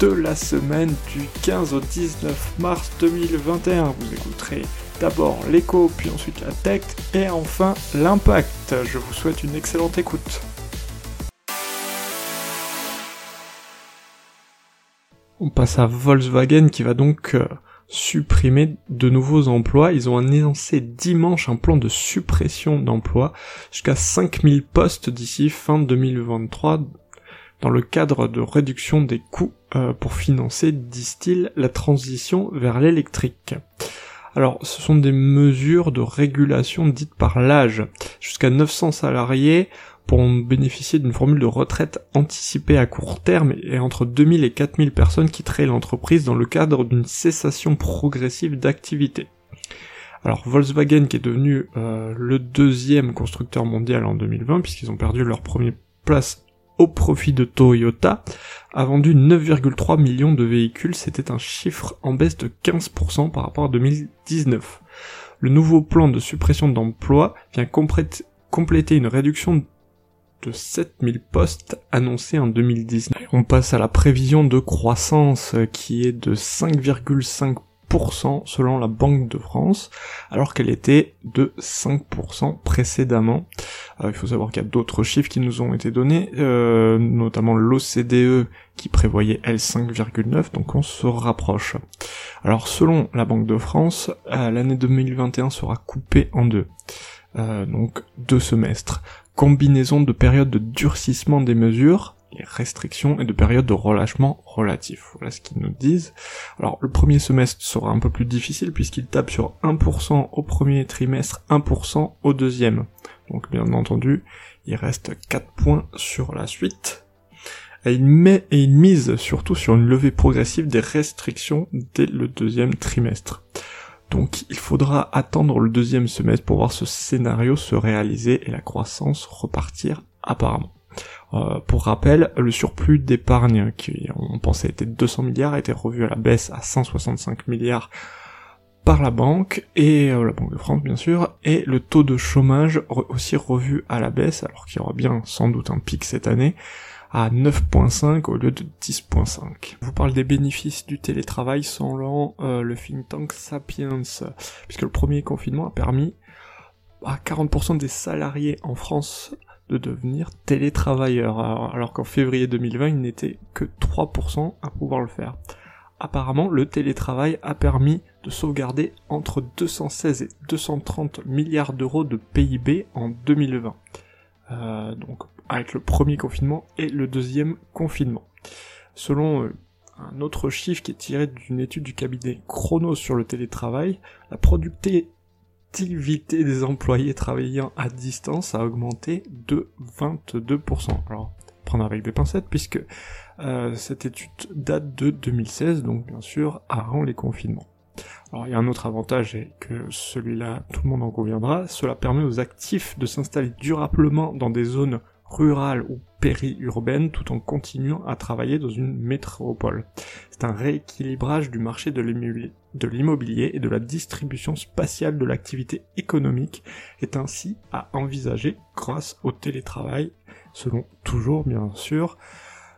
de la semaine du 15 au 19 mars 2021. Vous écouterez d'abord l'écho, puis ensuite la tech et enfin l'impact. Je vous souhaite une excellente écoute. On passe à Volkswagen qui va donc euh, supprimer de nouveaux emplois. Ils ont annoncé dimanche un plan de suppression d'emplois jusqu'à 5000 postes d'ici fin 2023 dans le cadre de réduction des coûts euh, pour financer, disent-ils, la transition vers l'électrique. Alors, ce sont des mesures de régulation dites par l'âge. Jusqu'à 900 salariés pourront bénéficier d'une formule de retraite anticipée à court terme et entre 2000 et 4000 personnes quitteraient l'entreprise dans le cadre d'une cessation progressive d'activité. Alors Volkswagen qui est devenu euh, le deuxième constructeur mondial en 2020 puisqu'ils ont perdu leur première place au profit de Toyota, a vendu 9,3 millions de véhicules, c'était un chiffre en baisse de 15% par rapport à 2019. Le nouveau plan de suppression d'emplois vient compléter une réduction de 7000 postes annoncés en 2019. On passe à la prévision de croissance qui est de 5,5% selon la Banque de France, alors qu'elle était de 5% précédemment. Euh, il faut savoir qu'il y a d'autres chiffres qui nous ont été donnés, euh, notamment l'OCDE qui prévoyait L 5,9, donc on se rapproche. Alors selon la Banque de France, euh, l'année 2021 sera coupée en deux. donc deux semestres. Combinaison de périodes de durcissement des mesures, restrictions et de périodes de relâchement relatif. Voilà ce qu'ils nous disent. Alors le premier semestre sera un peu plus difficile puisqu'il tape sur 1% au premier trimestre, 1% au deuxième. Donc bien entendu, il reste 4 points sur la suite. Et il, met, et il mise surtout sur une levée progressive des restrictions dès le deuxième trimestre. Donc il faudra attendre le deuxième semestre pour voir ce scénario se réaliser et la croissance repartir apparemment. Euh, pour rappel, le surplus d'épargne qui on pensait était de 200 milliards a été revu à la baisse à 165 milliards par la banque et euh, la Banque de France bien sûr et le taux de chômage aussi revu à la baisse alors qu'il y aura bien sans doute un pic cette année à 9.5 au lieu de 10.5. Je vous parle des bénéfices du télétravail selon euh, le think tank Sapiens puisque le premier confinement a permis à 40% des salariés en France de devenir télétravailleur, alors qu'en février 2020, il n'était que 3% à pouvoir le faire. Apparemment, le télétravail a permis de sauvegarder entre 216 et 230 milliards d'euros de PIB en 2020. Euh, donc avec le premier confinement et le deuxième confinement. Selon euh, un autre chiffre qui est tiré d'une étude du cabinet Chronos sur le télétravail, la l'activité des employés travaillant à distance a augmenté de 22%. Alors, prendre avec des pincettes puisque euh, cette étude date de 2016, donc bien sûr avant les confinements. Alors il y a un autre avantage et que celui-là tout le monde en conviendra, cela permet aux actifs de s'installer durablement dans des zones rurales ou périurbaines tout en continuant à travailler dans une métropole. C'est un rééquilibrage du marché de l'immobilier et de la distribution spatiale de l'activité économique est ainsi à envisager grâce au télétravail, selon toujours bien sûr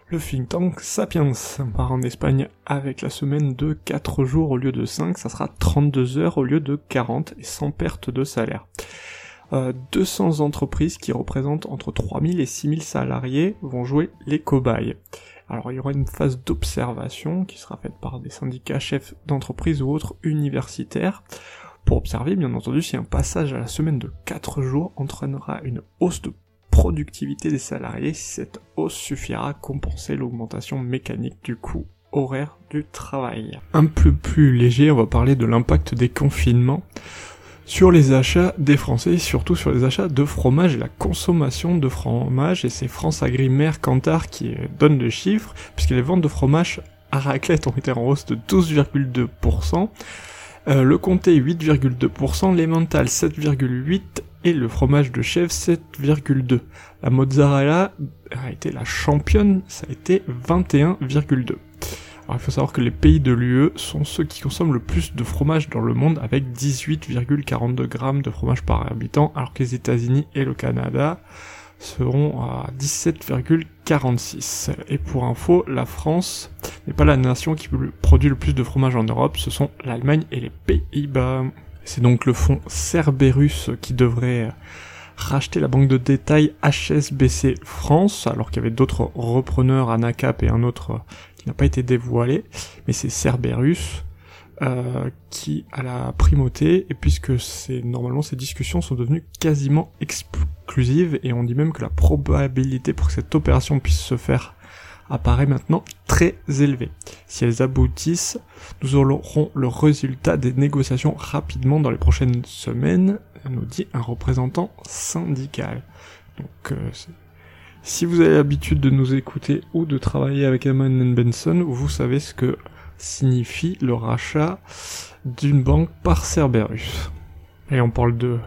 le think tank Sapiens. On part en Espagne avec la semaine de 4 jours au lieu de 5, ça sera 32 heures au lieu de 40 et sans perte de salaire. 200 euh, entreprises qui représentent entre 3000 et 6000 salariés vont jouer les cobayes. Alors il y aura une phase d'observation qui sera faite par des syndicats chefs d'entreprise ou autres universitaires pour observer bien entendu si un passage à la semaine de 4 jours entraînera une hausse de productivité des salariés, si cette hausse suffira à compenser l'augmentation mécanique du coût horaire du travail. Un peu plus léger, on va parler de l'impact des confinements sur les achats des Français, surtout sur les achats de fromage et la consommation de fromage, et c'est France Agri Cantar qui donne le chiffre, puisque les ventes de fromage à raclette ont été en hausse de 12,2%, euh, le comté 8,2%, l'emmental 7,8% et le fromage de chèvre 7,2%. La mozzarella a été la championne, ça a été 21,2%. Alors il faut savoir que les pays de l'UE sont ceux qui consomment le plus de fromage dans le monde avec 18,42 grammes de fromage par habitant, alors que les États-Unis et le Canada seront à 17,46. Et pour info, la France n'est pas la nation qui produit le plus de fromage en Europe, ce sont l'Allemagne et les Pays-Bas. C'est donc le fonds Cerberus qui devrait racheter la banque de détail HSBC France, alors qu'il y avait d'autres repreneurs, Anacap et un autre n'a pas été dévoilé, mais c'est Cerberus euh, qui a la primauté, et puisque c'est normalement ces discussions sont devenues quasiment exclusives, et on dit même que la probabilité pour que cette opération puisse se faire apparaît maintenant très élevée. Si elles aboutissent, nous aurons le résultat des négociations rapidement dans les prochaines semaines, nous dit un représentant syndical. Donc, euh, si vous avez l'habitude de nous écouter ou de travailler avec Eman Benson, vous savez ce que signifie le rachat d'une banque par Cerberus. Et on parle de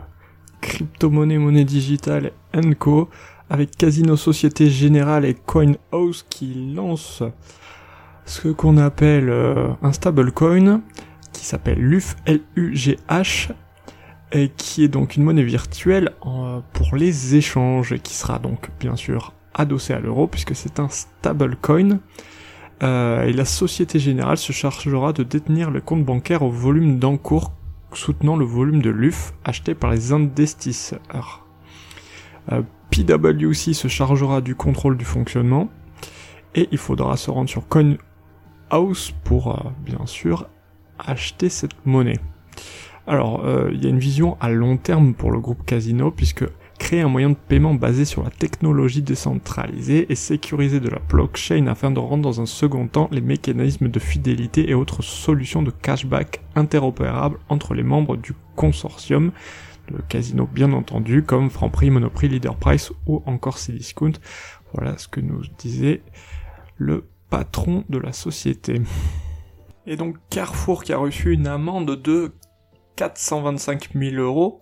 crypto-monnaie, monnaie digitale, Co, avec Casino Société Générale et CoinHouse qui lancent ce qu'on appelle euh, un stablecoin qui s'appelle LUF, L-U-G-H, et qui est donc une monnaie virtuelle euh, pour les échanges, et qui sera donc bien sûr adossée à l'euro, puisque c'est un stablecoin. Euh, et la Société Générale se chargera de détenir le compte bancaire au volume d'encours soutenant le volume de l'UF acheté par les investisseurs. Euh, PwC se chargera du contrôle du fonctionnement, et il faudra se rendre sur CoinHouse pour, euh, bien sûr, acheter cette monnaie. Alors, euh, il y a une vision à long terme pour le groupe Casino, puisque créer un moyen de paiement basé sur la technologie décentralisée et sécurisé de la blockchain afin de rendre dans un second temps les mécanismes de fidélité et autres solutions de cashback interopérables entre les membres du consortium, le casino bien entendu, comme Franprix, Monoprix, Leader Price ou encore Cdiscount. Voilà ce que nous disait le patron de la société. Et donc Carrefour qui a reçu une amende de 425 000 euros.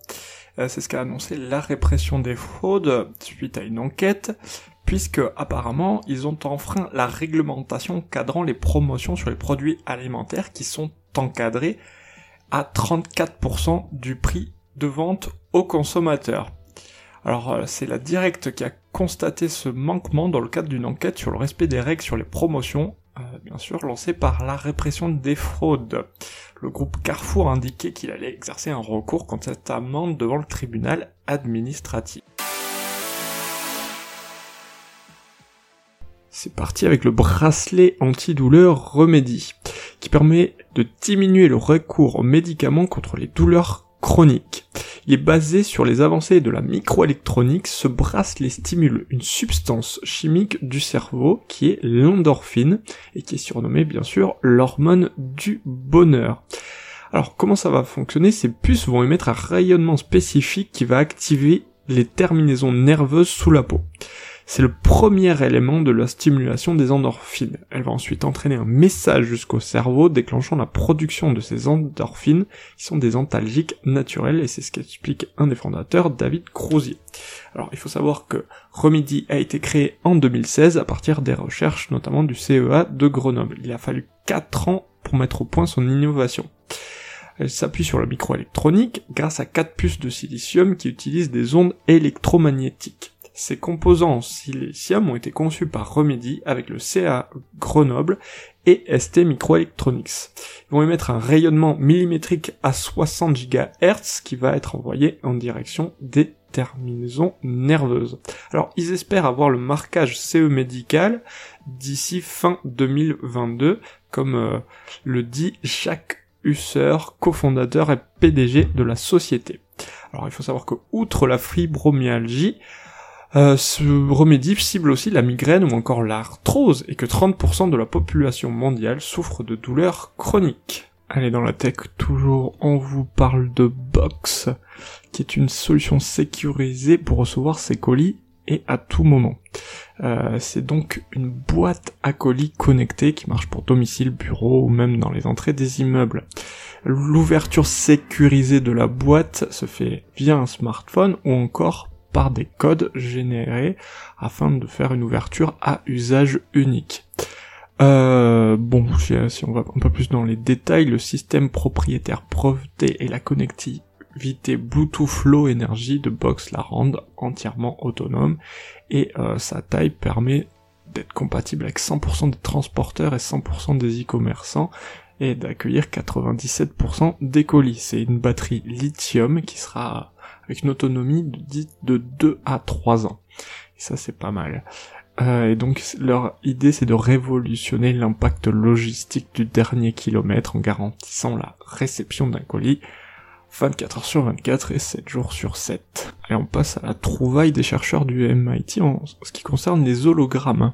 Euh, c'est ce qu'a annoncé la répression des fraudes suite à une enquête, puisque apparemment ils ont enfreint la réglementation cadrant les promotions sur les produits alimentaires qui sont encadrés à 34% du prix de vente aux consommateurs. Alors euh, c'est la Directe qui a constaté ce manquement dans le cadre d'une enquête sur le respect des règles sur les promotions euh, bien sûr lancé par la répression des fraudes. Le groupe Carrefour a indiqué qu'il allait exercer un recours contre cette amende devant le tribunal administratif. C'est parti avec le bracelet antidouleur Remedy, qui permet de diminuer le recours aux médicaments contre les douleurs Il est basé sur les avancées de la microélectronique. Ce bracelet stimule une substance chimique du cerveau qui est l'endorphine et qui est surnommée bien sûr l'hormone du bonheur. Alors comment ça va fonctionner? Ces puces vont émettre un rayonnement spécifique qui va activer les terminaisons nerveuses sous la peau. C'est le premier élément de la stimulation des endorphines. Elle va ensuite entraîner un message jusqu'au cerveau déclenchant la production de ces endorphines qui sont des antalgiques naturels et c'est ce qu'explique un des fondateurs, David Crozier. Alors il faut savoir que Remedy a été créé en 2016 à partir des recherches notamment du CEA de Grenoble. Il a fallu 4 ans pour mettre au point son innovation. Elle s'appuie sur la microélectronique grâce à quatre puces de silicium qui utilisent des ondes électromagnétiques. Ces composants silicium ont été conçus par Remedy avec le CA Grenoble et ST Microelectronics. Ils vont émettre un rayonnement millimétrique à 60 GHz qui va être envoyé en direction des terminaisons nerveuses. Alors ils espèrent avoir le marquage CE médical d'ici fin 2022, comme euh, le dit Jacques Husser, cofondateur et PDG de la société. Alors il faut savoir que outre la fibromyalgie, euh, ce remédie cible aussi la migraine ou encore l'arthrose et que 30% de la population mondiale souffre de douleurs chroniques. Allez, dans la tech, toujours, on vous parle de Box, qui est une solution sécurisée pour recevoir ses colis et à tout moment. Euh, c'est donc une boîte à colis connectée qui marche pour domicile, bureau ou même dans les entrées des immeubles. L'ouverture sécurisée de la boîte se fait via un smartphone ou encore par des codes générés afin de faire une ouverture à usage unique. Euh, bon, si on va un peu plus dans les détails, le système propriétaire breveté et la connectivité Bluetooth Low Energy de Box la rendent entièrement autonome et euh, sa taille permet d'être compatible avec 100% des transporteurs et 100% des e-commerçants et d'accueillir 97% des colis. C'est une batterie lithium qui sera avec une autonomie de, de 2 à 3 ans. Et ça c'est pas mal. Euh, et donc leur idée c'est de révolutionner l'impact logistique du dernier kilomètre en garantissant la réception d'un colis 24 heures sur 24 et 7 jours sur 7. Et on passe à la trouvaille des chercheurs du MIT en ce qui concerne les hologrammes,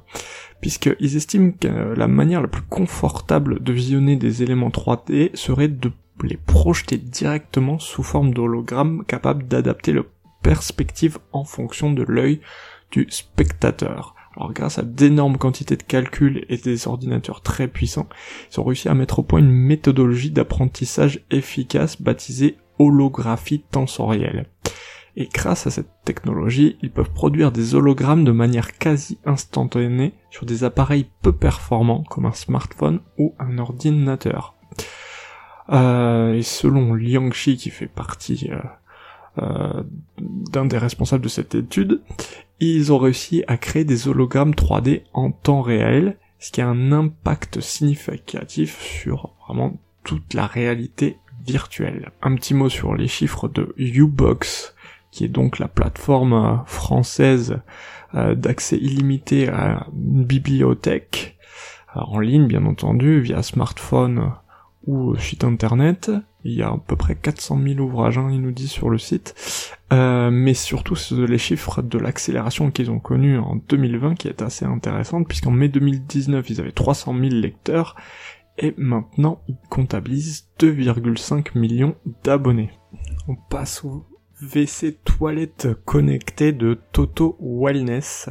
puisqu'ils estiment que la manière la plus confortable de visionner des éléments 3D serait de les projeter directement sous forme d'hologrammes capables d'adapter la perspective en fonction de l'œil du spectateur. Alors grâce à d'énormes quantités de calculs et des ordinateurs très puissants, ils ont réussi à mettre au point une méthodologie d'apprentissage efficace baptisée holographie tensorielle. Et grâce à cette technologie, ils peuvent produire des hologrammes de manière quasi instantanée sur des appareils peu performants comme un smartphone ou un ordinateur. Euh, et selon Liang Shi, qui fait partie euh, euh, d'un des responsables de cette étude, ils ont réussi à créer des hologrammes 3D en temps réel, ce qui a un impact significatif sur vraiment toute la réalité Un petit mot sur les chiffres de Ubox, qui est donc la plateforme française d'accès illimité à une bibliothèque en ligne bien entendu via smartphone ou site internet. Il y a à peu près 400 000 ouvrages, hein, il nous dit sur le site. Euh, mais surtout les chiffres de l'accélération qu'ils ont connue en 2020 qui est assez intéressante puisqu'en mai 2019 ils avaient 300 000 lecteurs et maintenant ils comptabilisent 2,5 millions d'abonnés. On passe au WC toilette connecté de Toto Wellness.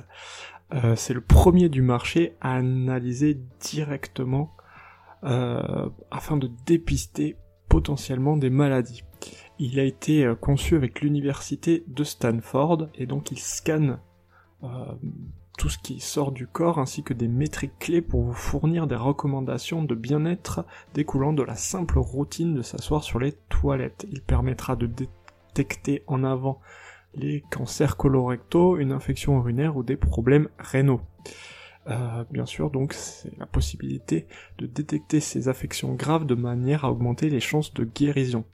Euh, c'est le premier du marché à analyser directement euh, afin de dépister potentiellement des maladies. Il a été euh, conçu avec l'université de Stanford et donc il scanne tout ce qui sort du corps ainsi que des métriques clés pour vous fournir des recommandations de bien-être découlant de la simple routine de s'asseoir sur les toilettes. Il permettra de détecter en avant les cancers colorectaux, une infection urinaire ou des problèmes rénaux. Euh, bien sûr, donc c'est la possibilité de détecter ces affections graves de manière à augmenter les chances de guérison.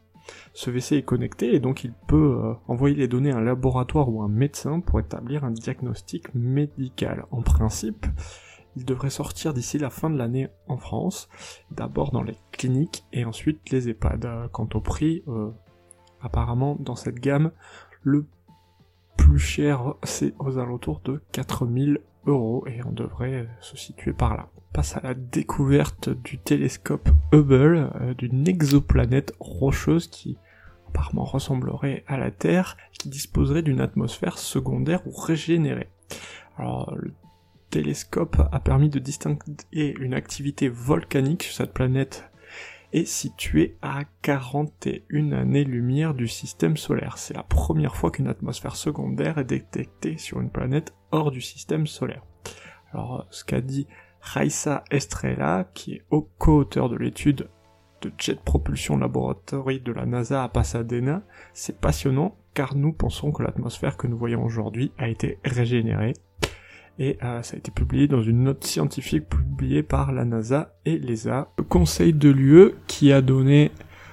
Ce WC est connecté et donc il peut euh, envoyer les données à un laboratoire ou un médecin pour établir un diagnostic médical. En principe, il devrait sortir d'ici la fin de l'année en France, d'abord dans les cliniques et ensuite les EHPAD. Euh, quant au prix, apparemment dans cette gamme, le plus cher c'est aux alentours de 4000 et on devrait se situer par là. Passe à la découverte du télescope Hubble euh, d'une exoplanète rocheuse qui apparemment ressemblerait à la Terre, qui disposerait d'une atmosphère secondaire ou régénérée. Alors le télescope a permis de distinguer une activité volcanique sur cette planète est située à 41 années-lumière du système solaire. C'est la première fois qu'une atmosphère secondaire est détectée sur une planète hors du système solaire. Alors, ce qu'a dit Raissa Estrella, qui est co-auteur de l'étude de Jet Propulsion Laboratory de la NASA à Pasadena, c'est passionnant car nous pensons que l'atmosphère que nous voyons aujourd'hui a été régénérée. Et euh, ça a été publié dans une note scientifique publiée par la NASA et l'ESA. Le Conseil de l'UE qui a donné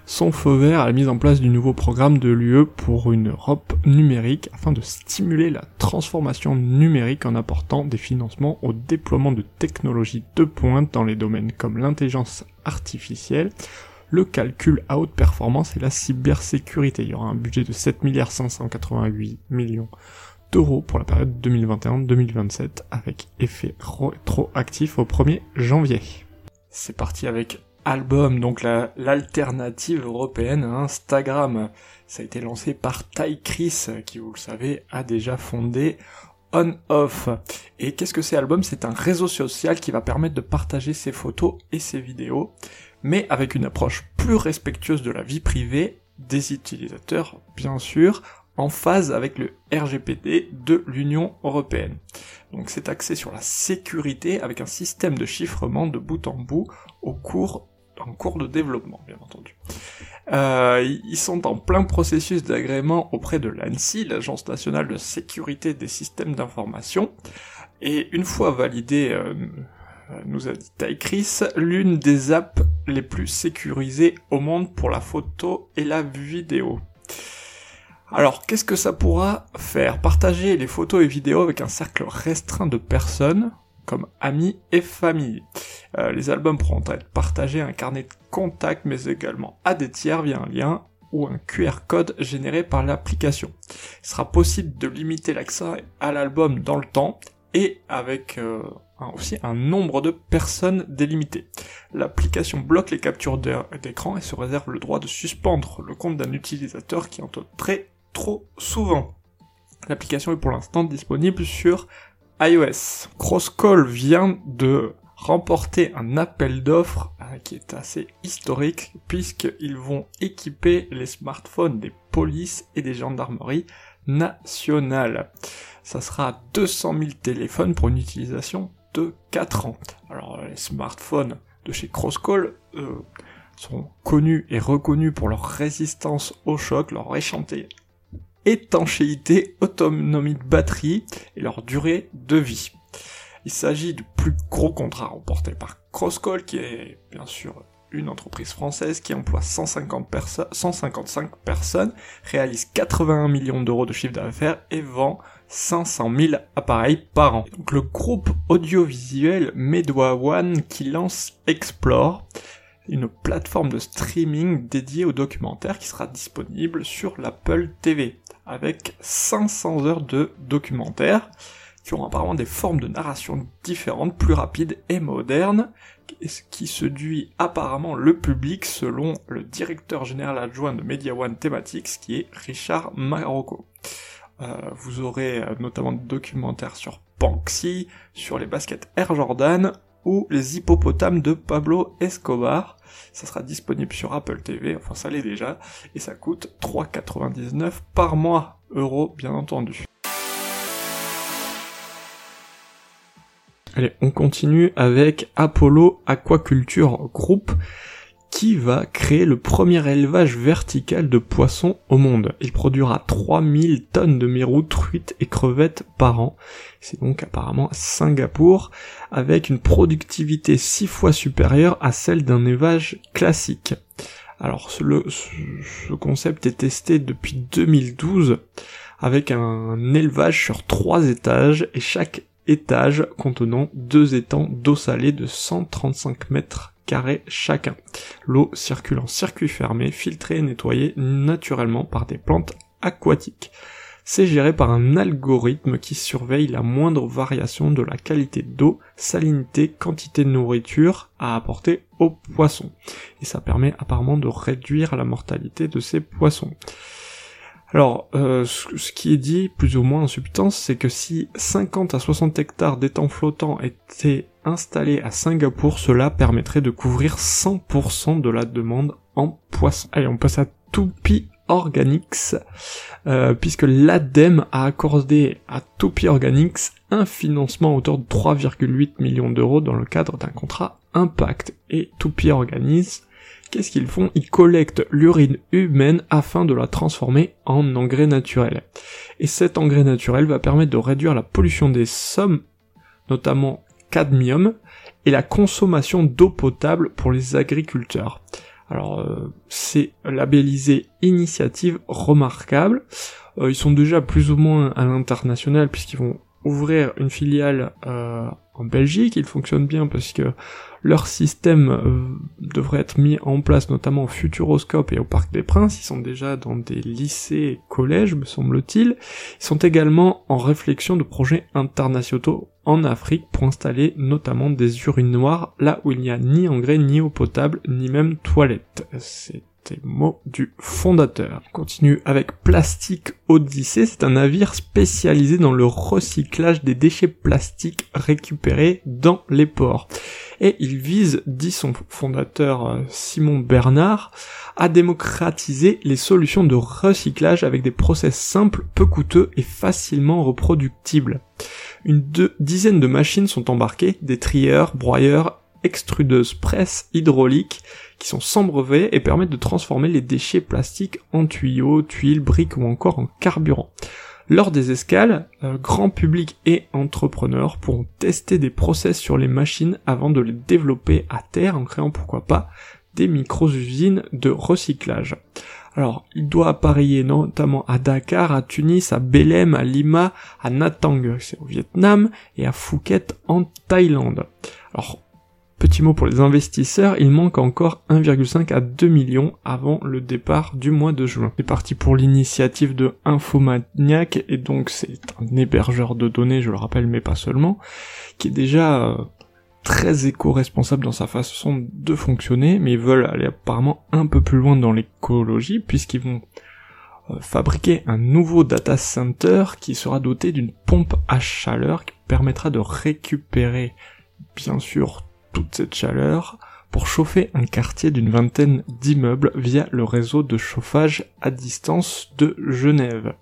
son feu vert à la mise en place du nouveau programme de l'UE pour une Europe numérique afin de stimuler la transformation numérique en apportant des financements au déploiement de technologies de pointe dans les domaines comme l'intelligence artificielle, le calcul à haute performance et la cybersécurité. Il y aura un budget de 7 milliards 588 millions d'euros pour la période 2021-2027 avec effet rétroactif au 1er janvier. C'est parti avec album, donc l'alternative européenne à Instagram. Ça a été lancé par Ty Chris, qui vous le savez, a déjà fondé on-off. Et qu'est-ce que c'est Album? C'est un réseau social qui va permettre de partager ses photos et ses vidéos, mais avec une approche plus respectueuse de la vie privée des utilisateurs, bien sûr, en phase avec le RGPD de l'Union Européenne. Donc c'est axé sur la sécurité avec un système de chiffrement de bout en bout au cours en cours de développement, bien entendu. Euh, ils sont en plein processus d'agrément auprès de l'ANSI, l'Agence nationale de sécurité des systèmes d'information, et une fois validé, euh, nous a dit Chris, l'une des apps les plus sécurisées au monde pour la photo et la vidéo. Alors, qu'est-ce que ça pourra faire? Partager les photos et vidéos avec un cercle restreint de personnes, comme amis et famille. Euh, les albums pourront être partagés à un carnet de contact, mais également à des tiers via un lien ou un QR code généré par l'application. Il sera possible de limiter l'accès à l'album dans le temps et avec euh, aussi un nombre de personnes délimité. L'application bloque les captures d'écran et se réserve le droit de suspendre le compte d'un utilisateur qui en très trop souvent. L'application est pour l'instant disponible sur iOS. Crosscall vient de remporter un appel d'offres euh, qui est assez historique puisqu'ils vont équiper les smartphones des polices et des gendarmeries nationales. Ça sera 200 000 téléphones pour une utilisation de 4 ans. Alors les smartphones de chez Crosscall sont connus et reconnus pour leur résistance au choc, leur échanté étanchéité, autonomie de batterie et leur durée de vie. Il s'agit du plus gros contrat remporté par Crosscall, qui est bien sûr une entreprise française qui emploie 150 155 personnes, réalise 81 millions d'euros de chiffre d'affaires et vend 500 000 appareils par an. Donc le groupe audiovisuel Medwa One qui lance Explore, une plateforme de streaming dédiée aux documentaires qui sera disponible sur l'Apple TV avec 500 heures de documentaires qui ont apparemment des formes de narration différentes, plus rapides et modernes, ce qui séduit apparemment le public selon le directeur général adjoint de Media One Thematics qui est Richard Marocco. Euh, vous aurez euh, notamment des documentaires sur Banksy, sur les baskets Air Jordan ou les hippopotames de Pablo Escobar. Ça sera disponible sur Apple TV, enfin ça l'est déjà, et ça coûte 3,99 par mois, euros bien entendu. Allez, on continue avec Apollo Aquaculture Group qui va créer le premier élevage vertical de poissons au monde. Il produira 3000 tonnes de mérou, truites et crevettes par an. C'est donc apparemment Singapour, avec une productivité 6 fois supérieure à celle d'un élevage classique. Alors ce, ce concept est testé depuis 2012 avec un élevage sur trois étages et chaque étage contenant deux étangs d'eau salée de 135 mètres carré chacun. L'eau circule en circuit fermé, filtrée et nettoyée naturellement par des plantes aquatiques. C'est géré par un algorithme qui surveille la moindre variation de la qualité d'eau, salinité, quantité de nourriture à apporter aux poissons. Et ça permet apparemment de réduire la mortalité de ces poissons. Alors, euh, ce, qui est dit plus ou moins en substance, c'est que si 50 à 60 hectares d'étangs flottants étaient installés à Singapour, cela permettrait de couvrir 100% de la demande en poissons. Allez, on passe à Tupi Organics, euh, puisque l'ADEME a accordé à Tupi Organics un financement à hauteur de 3,8 millions d'euros dans le cadre d'un contrat Impact. Et Tupi Organics Qu'est-ce qu'ils font? Ils collectent l'urine humaine afin de la transformer en engrais naturel. Et cet engrais naturel va permettre de réduire la pollution des sommes, notamment cadmium, et la consommation d'eau potable pour les agriculteurs. Alors euh, c'est labellisé initiative remarquable. Euh, ils sont déjà plus ou moins à l'international puisqu'ils vont ouvrir une filiale euh, en Belgique. Ils fonctionnent bien parce que leur système euh, devrait être mis en place notamment au Futuroscope et au Parc des Princes. Ils sont déjà dans des lycées et collèges, me semble-t-il. Ils sont également en réflexion de projets internationaux en Afrique pour installer notamment des urines noires là où il n'y a ni engrais, ni eau potable, ni même toilette. C'était mot du fondateur. On continue avec Plastic Odyssey. C'est un navire spécialisé dans le recyclage des déchets plastiques récupérés dans les ports. Et il vise, dit son fondateur euh, Simon Bernard, à démocratiser les solutions de recyclage avec des process simples, peu coûteux et facilement reproductibles. Une dizaine de machines sont embarquées, des trieurs, broyeurs, extrudeuses presse hydrauliques qui sont sans brevet et permettent de transformer les déchets plastiques en tuyaux, tuiles, briques ou encore en carburant. Lors des escales, euh, grand public et entrepreneurs pourront tester des process sur les machines avant de les développer à terre en créant pourquoi pas des micro-usines de recyclage. Alors, il doit appareiller notamment à Dakar, à Tunis, à Belém, à Lima, à Natang, c'est au Vietnam, et à Phuket en Thaïlande. Alors, Petit mot pour les investisseurs, il manque encore 1,5 à 2 millions avant le départ du mois de juin. C'est parti pour l'initiative de Infomaniac, et donc c'est un hébergeur de données, je le rappelle, mais pas seulement, qui est déjà euh, très éco-responsable dans sa façon de fonctionner, mais ils veulent aller apparemment un peu plus loin dans l'écologie, puisqu'ils vont euh, fabriquer un nouveau data center qui sera doté d'une pompe à chaleur qui permettra de récupérer bien sûr toute cette chaleur pour chauffer un quartier d'une vingtaine d'immeubles via le réseau de chauffage à distance de Genève.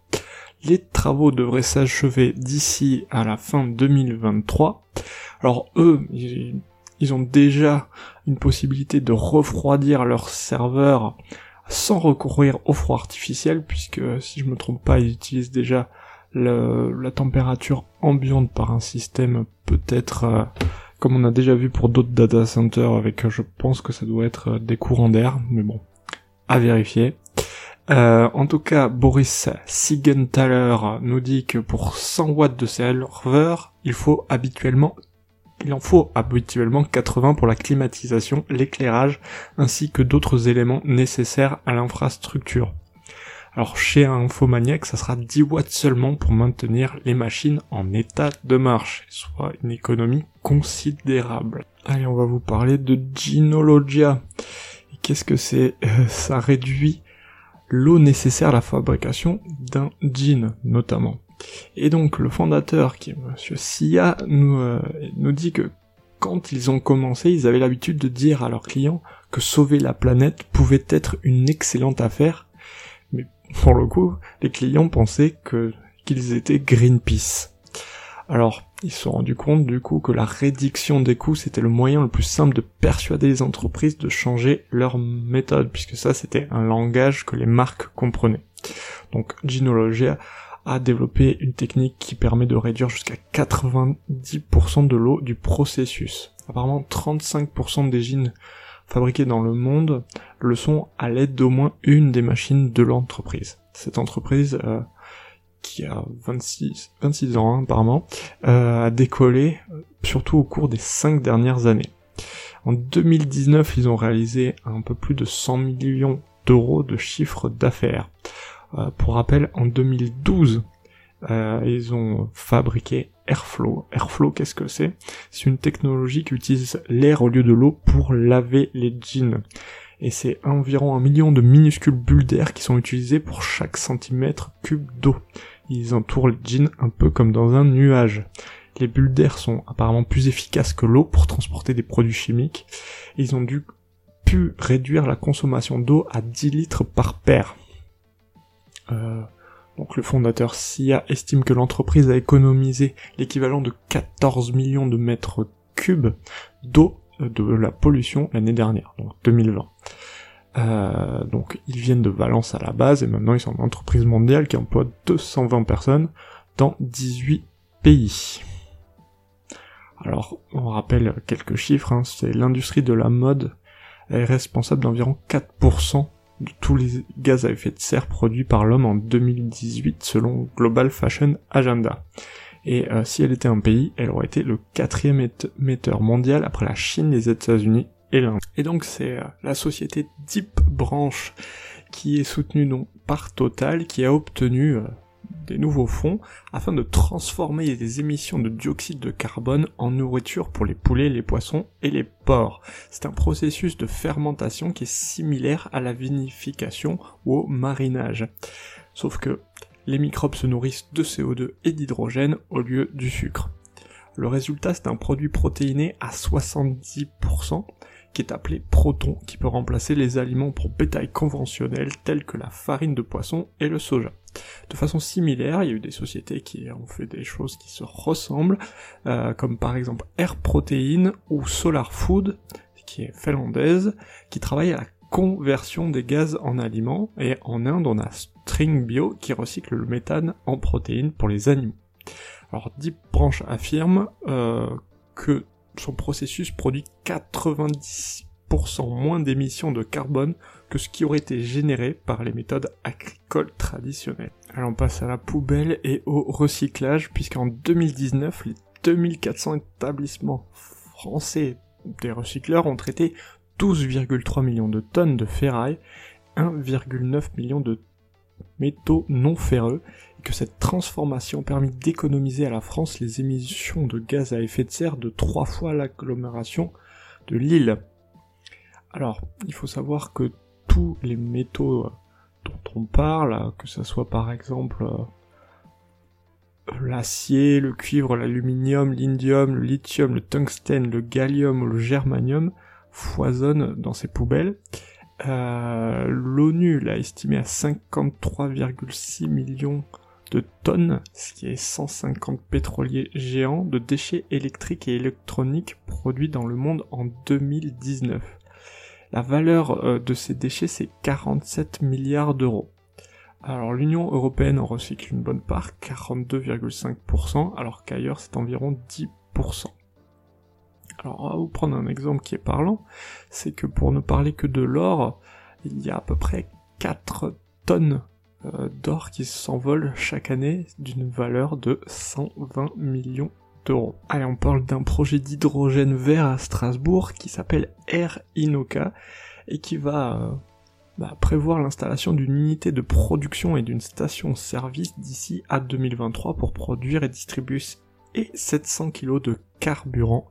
Les travaux devraient s'achever d'ici à la fin 2023. Alors eux, ils ont déjà une possibilité de refroidir leur serveur sans recourir au froid artificiel, puisque si je me trompe pas, ils utilisent déjà la température ambiante par un système peut-être euh, comme on a déjà vu pour d'autres data centers avec, je pense que ça doit être euh, des courants d'air, mais bon, à vérifier. Euh, en tout cas, Boris Siegenthaler nous dit que pour 100 watts de serveur, il faut habituellement il en faut habituellement 80 pour la climatisation, l'éclairage, ainsi que d'autres éléments nécessaires à l'infrastructure. Alors chez un Infomaniac, ça sera 10 watts seulement pour maintenir les machines en état de marche, soit une économie considérable. Allez, on va vous parler de Ginologia. Qu'est-ce que c'est? Euh, Ça réduit l'eau nécessaire à la fabrication d'un jean, notamment. Et donc le fondateur, qui est Monsieur Sia, euh, nous dit que quand ils ont commencé, ils avaient l'habitude de dire à leurs clients que sauver la planète pouvait être une excellente affaire, pour le coup, les clients pensaient que qu'ils étaient Greenpeace. Alors, ils se sont rendus compte du coup que la réduction des coûts c'était le moyen le plus simple de persuader les entreprises de changer leur méthode, puisque ça c'était un langage que les marques comprenaient. Donc Ginologia a développé une technique qui permet de réduire jusqu'à 90% de l'eau du processus. Apparemment 35% des jeans fabriqués dans le monde le sont à l'aide d'au moins une des machines de l'entreprise. Cette entreprise, euh, qui a 26, 26 ans hein, apparemment, euh, a décollé euh, surtout au cours des cinq dernières années. En 2019, ils ont réalisé un peu plus de 100 millions d'euros de chiffre d'affaires. pour rappel, en 2012, ils ont fabriqué Airflow. Airflow, qu'est-ce que c'est? C'est une technologie qui utilise l'air au lieu de l'eau pour laver les jeans. Et c'est environ un million de minuscules bulles d'air qui sont utilisées pour chaque centimètre cube d'eau. Ils entourent les jeans un peu comme dans un nuage. Les bulles d'air sont apparemment plus efficaces que l'eau pour transporter des produits chimiques. ils ont dû pu réduire la consommation d'eau à 10 litres par paire. Euh, donc le fondateur SIA estime que l'entreprise a économisé l'équivalent de 14 millions de mètres cubes d'eau euh, de la pollution l'année dernière, donc 2020. Euh, donc ils viennent de Valence à la base et maintenant ils sont une entreprise mondiale qui emploie 220 personnes dans 18 pays. Alors on rappelle quelques chiffres, hein, c'est l'industrie de la mode est responsable d'environ 4% de tous les gaz à effet de serre produits par l'homme en 2018 selon Global Fashion Agenda. Et euh, si elle était un pays, elle aurait été le quatrième émetteur mondial après la Chine, les États-Unis et donc c'est euh, la société Deep Branch qui est soutenue donc par Total qui a obtenu euh, des nouveaux fonds afin de transformer les émissions de dioxyde de carbone en nourriture pour les poulets, les poissons et les porcs. C'est un processus de fermentation qui est similaire à la vinification ou au marinage. Sauf que les microbes se nourrissent de CO2 et d'hydrogène au lieu du sucre. Le résultat c'est un produit protéiné à 70% qui est appelé proton, qui peut remplacer les aliments pour bétail conventionnels tels que la farine de poisson et le soja. De façon similaire, il y a eu des sociétés qui ont fait des choses qui se ressemblent, euh, comme par exemple Air Protein ou Solar Food, qui est finlandaise, qui travaille à la conversion des gaz en aliments, et en Inde on a String Bio qui recycle le méthane en protéines pour les animaux. Alors Deep Branch affirme euh, que son processus produit 90% moins d'émissions de carbone que ce qui aurait été généré par les méthodes agricoles traditionnelles. Alors on passe à la poubelle et au recyclage, puisqu'en 2019, les 2400 établissements français des recycleurs ont traité 12,3 millions de tonnes de ferraille, 1,9 million de métaux non ferreux, que cette transformation a permis d'économiser à la France les émissions de gaz à effet de serre de trois fois l'agglomération de Lille. Alors, il faut savoir que tous les métaux dont on parle, que ce soit par exemple euh, l'acier, le cuivre, l'aluminium, l'indium, le lithium, le tungstène, le gallium ou le germanium, foisonnent dans ces poubelles. Euh, L'ONU l'a estimé à 53,6 millions de tonnes, ce qui est 150 pétroliers géants de déchets électriques et électroniques produits dans le monde en 2019. La valeur euh, de ces déchets, c'est 47 milliards d'euros. Alors l'Union européenne en recycle une bonne part, 42,5%, alors qu'ailleurs c'est environ 10%. Alors on va vous prendre un exemple qui est parlant, c'est que pour ne parler que de l'or, il y a à peu près 4 tonnes d'or qui s'envolent chaque année d'une valeur de 120 millions d'euros. Allez, on parle d'un projet d'hydrogène vert à Strasbourg qui s'appelle Air Inoca et qui va euh, bah, prévoir l'installation d'une unité de production et d'une station-service d'ici à 2023 pour produire et distribuer et 700 kg de carburant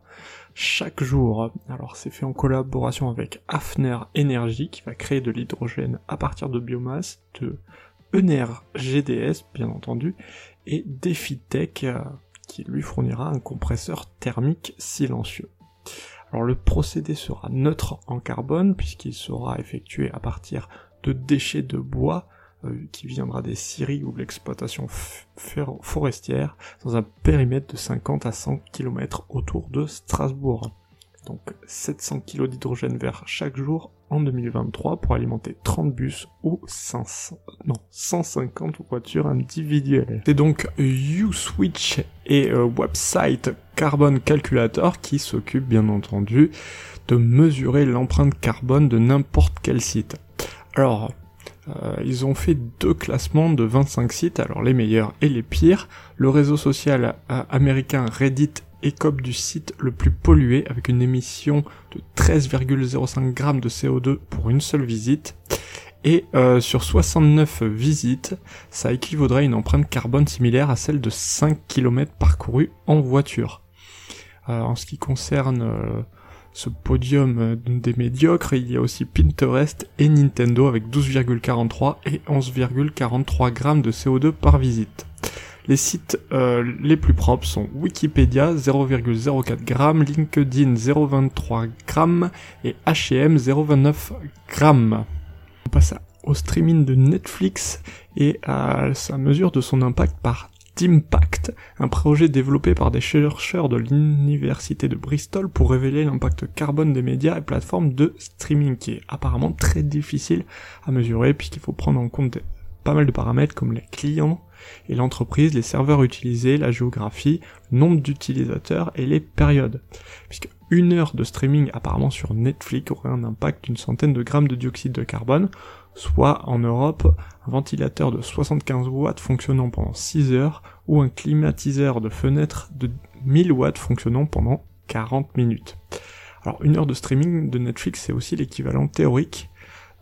chaque jour. Alors c'est fait en collaboration avec Hafner Energy qui va créer de l'hydrogène à partir de biomasse, de ENER GDS bien entendu, et DefiTech euh, qui lui fournira un compresseur thermique silencieux. Alors le procédé sera neutre en carbone puisqu'il sera effectué à partir de déchets de bois euh, qui viendra des scieries ou de l'exploitation forestière dans un périmètre de 50 à 100 km autour de Strasbourg. Donc 700 kg d'hydrogène vert chaque jour en 2023 pour alimenter 30 bus ou 500, non, 150 voitures individuelles. C'est donc USwitch et euh, website Carbon Calculator qui s'occupent bien entendu de mesurer l'empreinte carbone de n'importe quel site. Alors, euh, ils ont fait deux classements de 25 sites, alors les meilleurs et les pires. Le réseau social euh, américain Reddit écope du site le plus pollué avec une émission de 13,05 grammes de CO2 pour une seule visite. Et euh, sur 69 visites, ça équivaudrait à une empreinte carbone similaire à celle de 5 km parcourus en voiture. en ce qui concerne ce podium euh, des médiocres, il y a aussi Pinterest et Nintendo avec 12,43 et 11,43 grammes de CO2 par visite. Les sites euh, les plus propres sont Wikipédia 0,04 grammes, LinkedIn 0,23 grammes et H&M 0,29 grammes. On passe au streaming de Netflix et à sa mesure de son impact par Impact, un projet développé par des chercheurs de l'université de Bristol pour révéler l'impact carbone des médias et plateformes de streaming, qui est apparemment très difficile à mesurer puisqu'il faut prendre en compte pas mal de paramètres comme les clients et l'entreprise, les serveurs utilisés, la géographie, le nombre d'utilisateurs et les périodes. Puisque une heure de streaming apparemment sur Netflix aurait un impact d'une centaine de grammes de dioxyde de carbone, soit en Europe un ventilateur de 75 watts fonctionnant pendant 6 heures ou un climatiseur de fenêtre de 1000 watts fonctionnant pendant 40 minutes. Alors une heure de streaming de Netflix c'est aussi l'équivalent théorique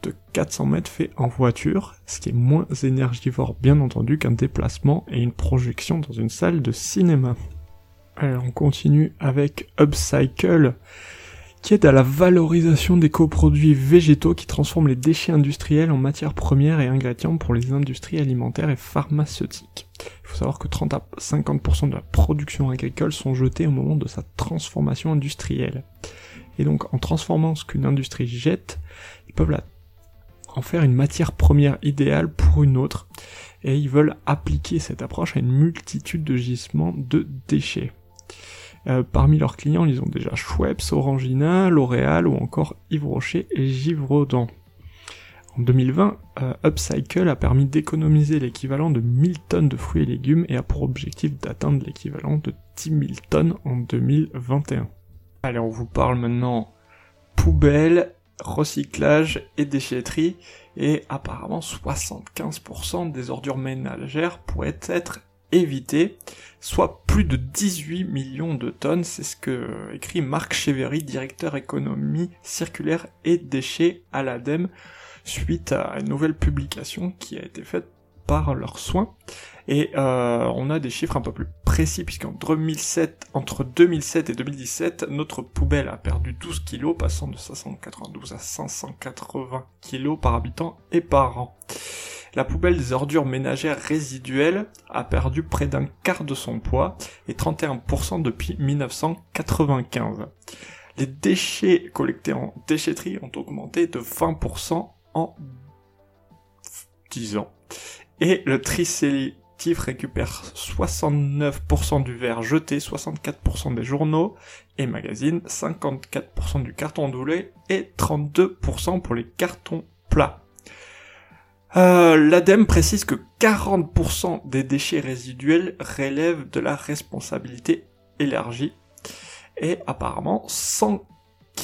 de 400 mètres fait en voiture, ce qui est moins énergivore bien entendu qu'un déplacement et une projection dans une salle de cinéma. Alors on continue avec Upcycle, qui aide à la valorisation des coproduits végétaux qui transforment les déchets industriels en matières premières et ingrédients pour les industries alimentaires et pharmaceutiques. Il faut savoir que 30 à 50% de la production agricole sont jetés au moment de sa transformation industrielle. Et donc en transformant ce qu'une industrie jette, ils peuvent la en faire une matière première idéale pour une autre, et ils veulent appliquer cette approche à une multitude de gisements de déchets. Euh, parmi leurs clients, ils ont déjà Schweppes, Orangina, L'Oréal ou encore Yves Rocher et Givaudan. En 2020, euh, Upcycle a permis d'économiser l'équivalent de 1000 tonnes de fruits et légumes et a pour objectif d'atteindre l'équivalent de 10 000 tonnes en 2021. Allez, on vous parle maintenant poubelle recyclage et déchetterie, et apparemment 75% des ordures ménagères pourraient être évitées, soit plus de 18 millions de tonnes, c'est ce que écrit Marc Chevery, directeur économie circulaire et déchets à l'ADEME, suite à une nouvelle publication qui a été faite par leurs soins. Et euh, on a des chiffres un peu plus précis, puisqu'en 2007, entre 2007 et 2017, notre poubelle a perdu 12 kilos, passant de 592 à 580 kilos par habitant et par an. La poubelle des ordures ménagères résiduelles a perdu près d'un quart de son poids et 31% depuis 1995. Les déchets collectés en déchetterie ont augmenté de 20% en 10 ans et le tri récupère 69% du verre jeté, 64% des journaux et magazines, 54% du carton doulé et 32% pour les cartons plats. Euh, L'ADEME précise que 40% des déchets résiduels relèvent de la responsabilité élargie et apparemment 100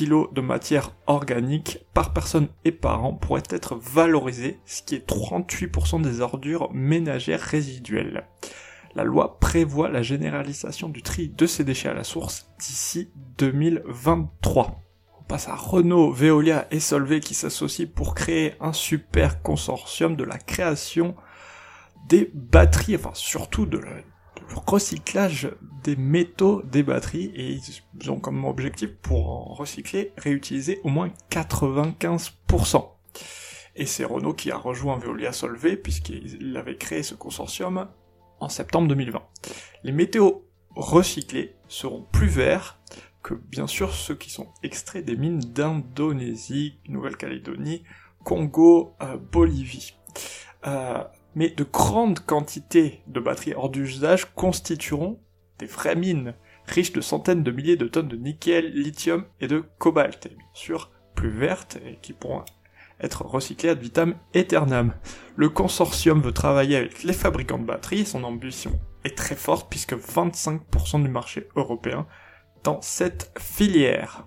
de matière organique par personne et par an pourrait être valorisé, ce qui est 38% des ordures ménagères résiduelles. La loi prévoit la généralisation du tri de ces déchets à la source d'ici 2023. On passe à Renault, Veolia et Solvay qui s'associent pour créer un super consortium de la création des batteries, enfin surtout de la, recyclage des métaux des batteries et ils ont comme objectif pour en recycler, réutiliser au moins 95%. Et c'est Renault qui a rejoint Veolia Solvay puisqu'il avait créé ce consortium en septembre 2020. Les métaux recyclés seront plus verts que bien sûr ceux qui sont extraits des mines d'Indonésie, Nouvelle-Calédonie, Congo, euh, Bolivie. Euh, mais de grandes quantités de batteries hors d'usage constitueront des vraies mines, riches de centaines de milliers de tonnes de nickel, lithium et de cobalt, et bien sûr plus vertes et qui pourront être recyclées ad vitam aeternam. Le consortium veut travailler avec les fabricants de batteries, son ambition est très forte puisque 25% du marché européen dans cette filière.